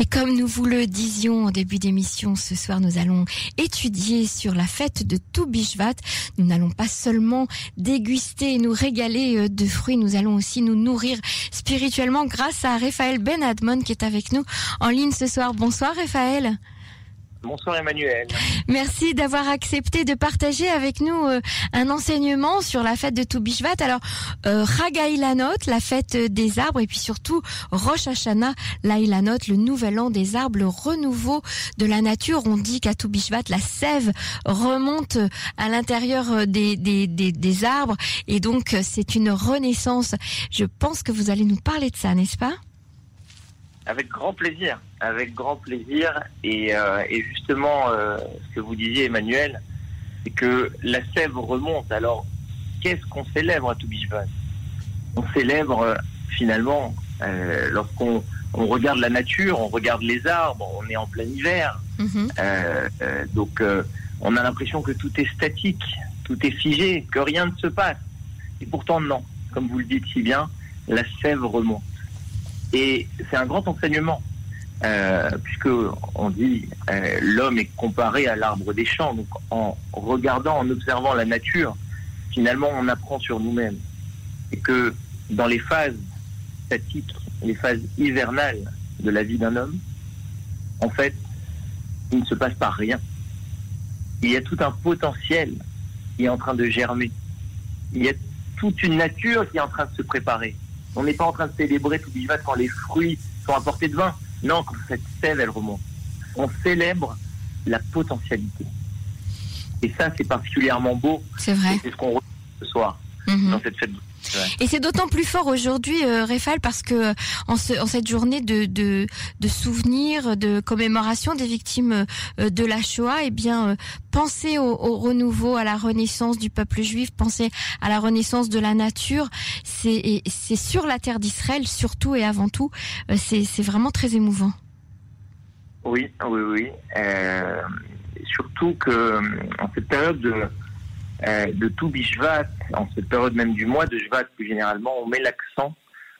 Et comme nous vous le disions au début d'émission, ce soir nous allons étudier sur la fête de Toubishvat. Nous n'allons pas seulement déguster et nous régaler euh, de fruits, nous allons aussi nous nourrir spirituellement grâce à Raphaël Ben Admon qui est avec nous en ligne ce soir. Bonsoir Raphaël. Bonsoir Emmanuel. Merci d'avoir accepté de partager avec nous euh, un enseignement sur la fête de Toubishvat. Alors, euh, la fête des arbres, et puis surtout Rosh Hashanah, l'Ailanot, le nouvel an des arbres, le renouveau de la nature. On dit qu'à Toubishvat, la sève remonte à l'intérieur des, des, des, des arbres, et donc c'est une renaissance. Je pense que vous allez nous parler de ça, n'est-ce pas? Avec grand plaisir, avec grand plaisir. Et, euh, et justement, euh, ce que vous disiez, Emmanuel, c'est que la sève remonte. Alors, qu'est-ce qu'on célèbre à Toubishvat On célèbre euh, finalement, euh, lorsqu'on on regarde la nature, on regarde les arbres, on est en plein hiver. Mhm. Donc, on a l'impression que tout est statique, tout est figé, que rien ne se passe. Et pourtant, non. Comme vous le dites si bien, la sève remonte. Et c'est un grand enseignement, euh, puisque on dit euh, l'homme est comparé à l'arbre des champs. Donc, en regardant, en observant la nature, finalement, on apprend sur nous-mêmes. Et que dans les phases statiques, les phases hivernales de la vie d'un homme, en fait, il ne se passe pas rien. Il y a tout un potentiel qui est en train de germer. Il y a toute une nature qui est en train de se préparer. On n'est pas en train de célébrer tout Bivat quand les fruits sont à portée de vin. Non, quand cette sève, elle remonte. On célèbre la potentialité. Et ça, c'est particulièrement beau. C'est vrai. C'est ce qu'on retrouve ce soir Mhm. dans cette fête. Et c'est d'autant plus fort aujourd'hui, euh, Réfal, parce que euh, en, ce- en cette journée de, de, de souvenirs, de commémoration des victimes euh, de la Shoah, eh bien, euh, penser au, au renouveau, à la renaissance du peuple juif, penser à la renaissance de la nature, c'est sur la terre d'Israël, surtout et avant tout, euh, c'est vraiment très émouvant. Oui, oui, oui. Surtout que en cette période de, euh, de tout Bishvat, en cette période même du mois de Shvat plus généralement, on met l'accent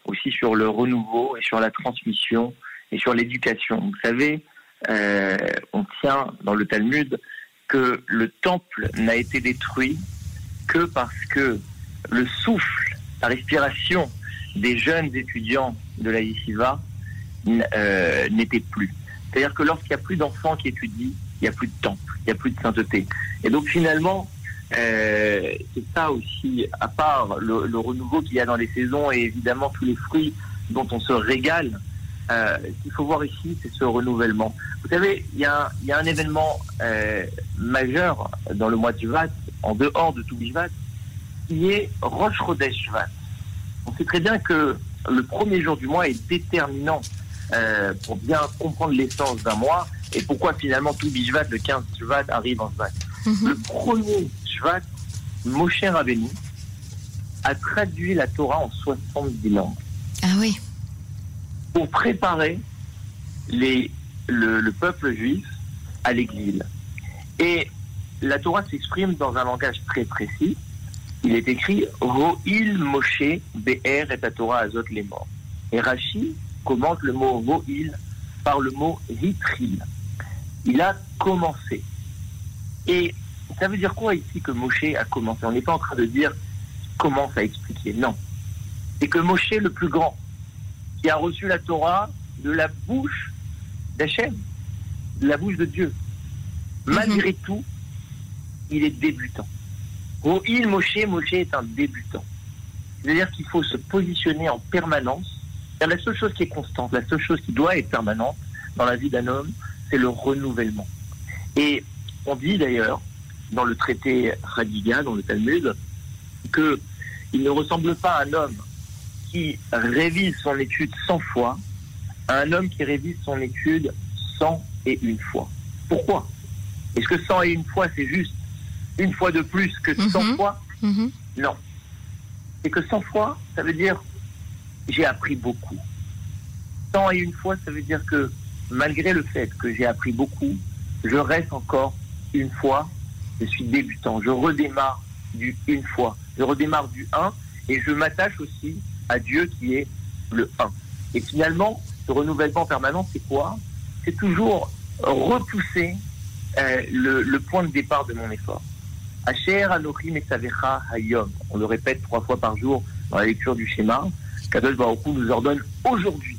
aussi sur le renouveau et sur la transmission et sur l'éducation. Vous savez, euh, on tient dans le Talmud que le temple n'a été détruit que parce que le souffle, la respiration des jeunes étudiants de la yeshiva euh, n'était plus. C'est-à-dire que lorsqu'il n'y a plus d'enfants qui étudient, il n'y a plus de temple, il n'y a plus de sainteté. Et donc finalement, c'est ça aussi, à part le, le renouveau qu'il y a dans les saisons et évidemment tous les fruits dont on se régale, euh, ce qu'il faut voir ici, c'est ce renouvellement. Vous savez, il y a, un- il y a un événement euh, majeur dans le mois de Shvat, en dehors de tout Shvat, qui est Rosh Chodesh Shvat. On sait très bien que le premier jour du mois est déterminant euh, pour bien comprendre l'essence d'un mois et pourquoi finalement tout Bishvat, le 15 Shvat, arrive en Shvat. Mhm. Le premier Moshe Rabbeinu a traduit la Torah en 70 langues Ah oui. pour préparer les, le, le peuple juif à l'exil. Et la Torah s'exprime dans un langage très précis. Il est écrit Ro'il Moshe Be'er et Torah Azot les morts. Et Rashi commente le mot Ro'il par le mot Hitril. Il a commencé. Et ça veut dire quoi ici que Moshe a commencé? On n'est pas en train de dire commence à expliquer. Non. C'est que Moshe, le plus grand, qui a reçu la Torah de la bouche d'Hachem, de la bouche de Dieu. Malgré tout, il est débutant. Oh, il, Moshe, Moshe est un débutant. C'est-à-dire qu'il faut se positionner en permanence. C'est la seule chose qui est constante, la seule chose qui doit être permanente dans la vie d'un homme, c'est le renouvellement. Et on dit d'ailleurs, dans le traité Radiga, dans le Talmud, que il ne ressemble pas à un homme qui révise son étude 100 fois à un homme qui révise son étude 100 et une fois. Pourquoi? Est-ce que 100 et une fois, c'est juste une fois de plus que 100 Mhm. fois? Mhm. Non. C'est que 100 fois, ça veut dire j'ai appris beaucoup. 100 et une fois, ça veut dire que malgré le fait que j'ai appris beaucoup, je reste encore une fois, je suis débutant. Je redémarre du une fois. Je redémarre du 1 et je m'attache aussi à Dieu qui est le 1. Et finalement, Ce renouvellement permanent, c'est quoi? C'est toujours repousser euh, le, point de départ de mon effort. Asher Anochim et Savecha Hayom. On le répète trois fois par jour dans la lecture du schéma. Kadosh Baruch nous ordonne aujourd'hui.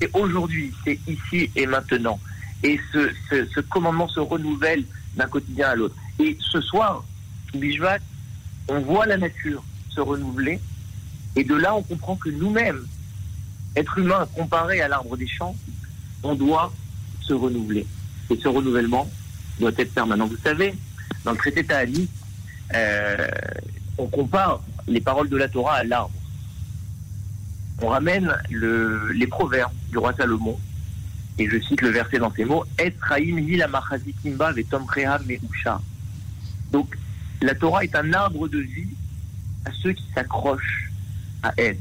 C'est aujourd'hui, c'est ici et maintenant. Et ce commandement se renouvelle d'un quotidien à l'autre. Et ce soir, Bishvat, on voit la nature se renouveler. Et de là, on comprend que nous-mêmes, êtres humains, comparés à l'arbre des champs, on doit se renouveler. Et ce renouvellement doit être permanent. Vous savez, dans le traité Tahani, euh, on compare les paroles de la Torah à l'arbre. On ramène le, les proverbes du roi Salomon, et je cite le verset dans ces mots. Donc, la Torah est un arbre de vie à ceux qui s'accrochent à elle.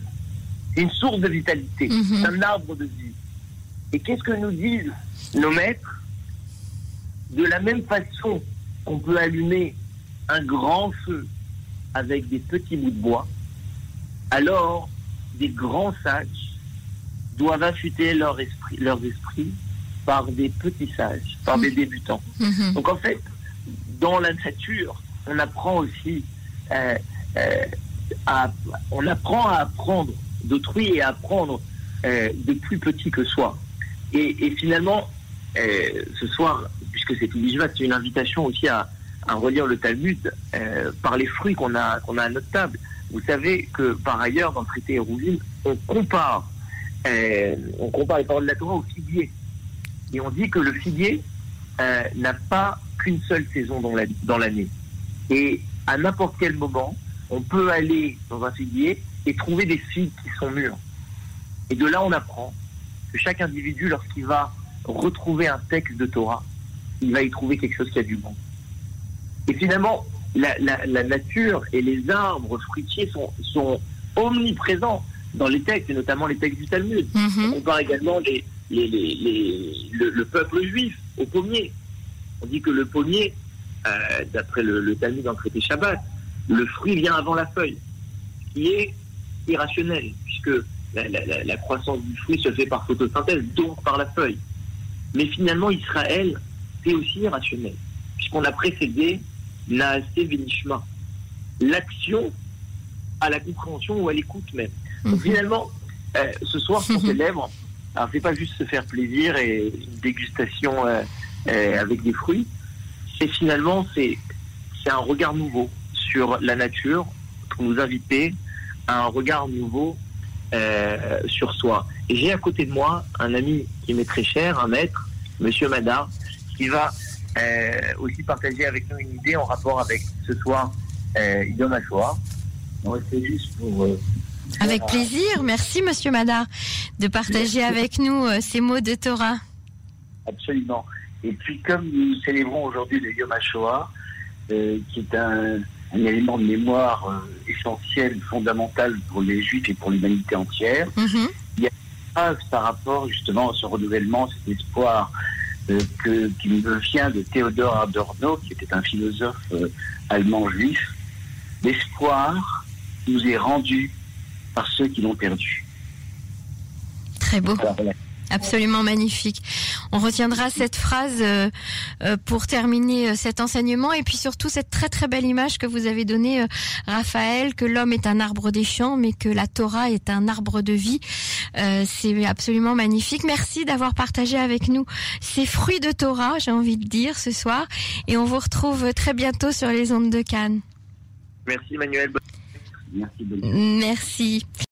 C'est une source de vitalité, Mhm. c'est un arbre de vie. Et qu'est-ce que nous disent nos maîtres? De la même façon qu'on peut allumer un grand feu avec des petits bouts de bois, alors des grands sages doivent affûter leur esprit, leurs esprits par des petits sages, par des débutants. Mhm. Donc en fait, dans la nature, on apprend aussi euh, euh, à, on apprend à apprendre d'autrui et à apprendre euh, de plus petit que soi. Et, et finalement, ce soir, puisque c'est Ubishvat, c'est une invitation aussi à, à relire le Talmud par les fruits qu'on a, qu'on a à notre table. Vous savez que par ailleurs, dans le traité Hérouville, on compare, euh, on compare les paroles de la Torah au figuier. Et on dit que le figuier euh, n'a pas qu'une seule saison dans la- dans l'année. Et à n'importe quel moment, on peut aller dans un figuier et trouver des figues qui sont mûres. Et de là, on apprend que chaque individu, lorsqu'il va retrouver un texte de Torah, il va y trouver quelque chose qui a du bon. Et finalement, la, nature et les arbres fruitiers sont omniprésents dans les textes, et notamment les textes du Talmud. On Mhm. compare également les, les, les- les- le, le peuple juif au pommier. On dit que le pommier, euh, d'après le, le Talmud dans le traité Shabbat, le fruit vient avant la feuille, ce qui est irrationnel, puisque la, la- la- la croissance du fruit se fait par photosynthèse, donc par la feuille. Mais finalement, Israël, c'est aussi irrationnel, puisqu'on a précédé Naasé Benishma, l'action à la compréhension ou à l'écoute même. Donc Mhm. finalement, euh, ce soir, on célèbre. Alors, c'est pas juste se faire plaisir et une dégustation euh, euh, avec des fruits. C'est finalement, c'est, c'est un regard nouveau sur la nature pour nous inviter à un regard nouveau sur soi. Et j'ai à côté de moi un ami qui m'est très cher, un maître, Monsieur Madar, qui va aussi partager avec nous une idée en rapport avec ce soir euh, Yom HaShoah. Donc, C'est juste pour Avec plaisir. Merci, Monsieur Madar, de partager avec nous euh, ces mots de Torah. Absolument. Et puis, comme nous célébrons aujourd'hui le Yom HaShoah, euh, qui est un, un élément de mémoire euh, essentiel, fondamental pour les Juifs et pour l'humanité entière, Mhm. grâce par rapport justement à ce renouvellement, cet espoir que, qui me vient de Théodore Adorno, qui était un philosophe allemand juif, l'espoir nous est rendu par ceux qui l'ont perdu. Très beau. Alors, voilà. Absolument magnifique. On retiendra cette phrase euh, euh, pour terminer euh, cet enseignement et puis surtout cette très très belle image que vous avez donnée, Raphaël, que l'homme est un arbre des champs, mais que la Torah est un arbre de vie. C'est absolument magnifique. Merci d'avoir partagé avec nous ces fruits de Torah, j'ai envie de dire, ce soir. Et on vous retrouve très bientôt sur les ondes de Cannes. Merci Manuel. Merci.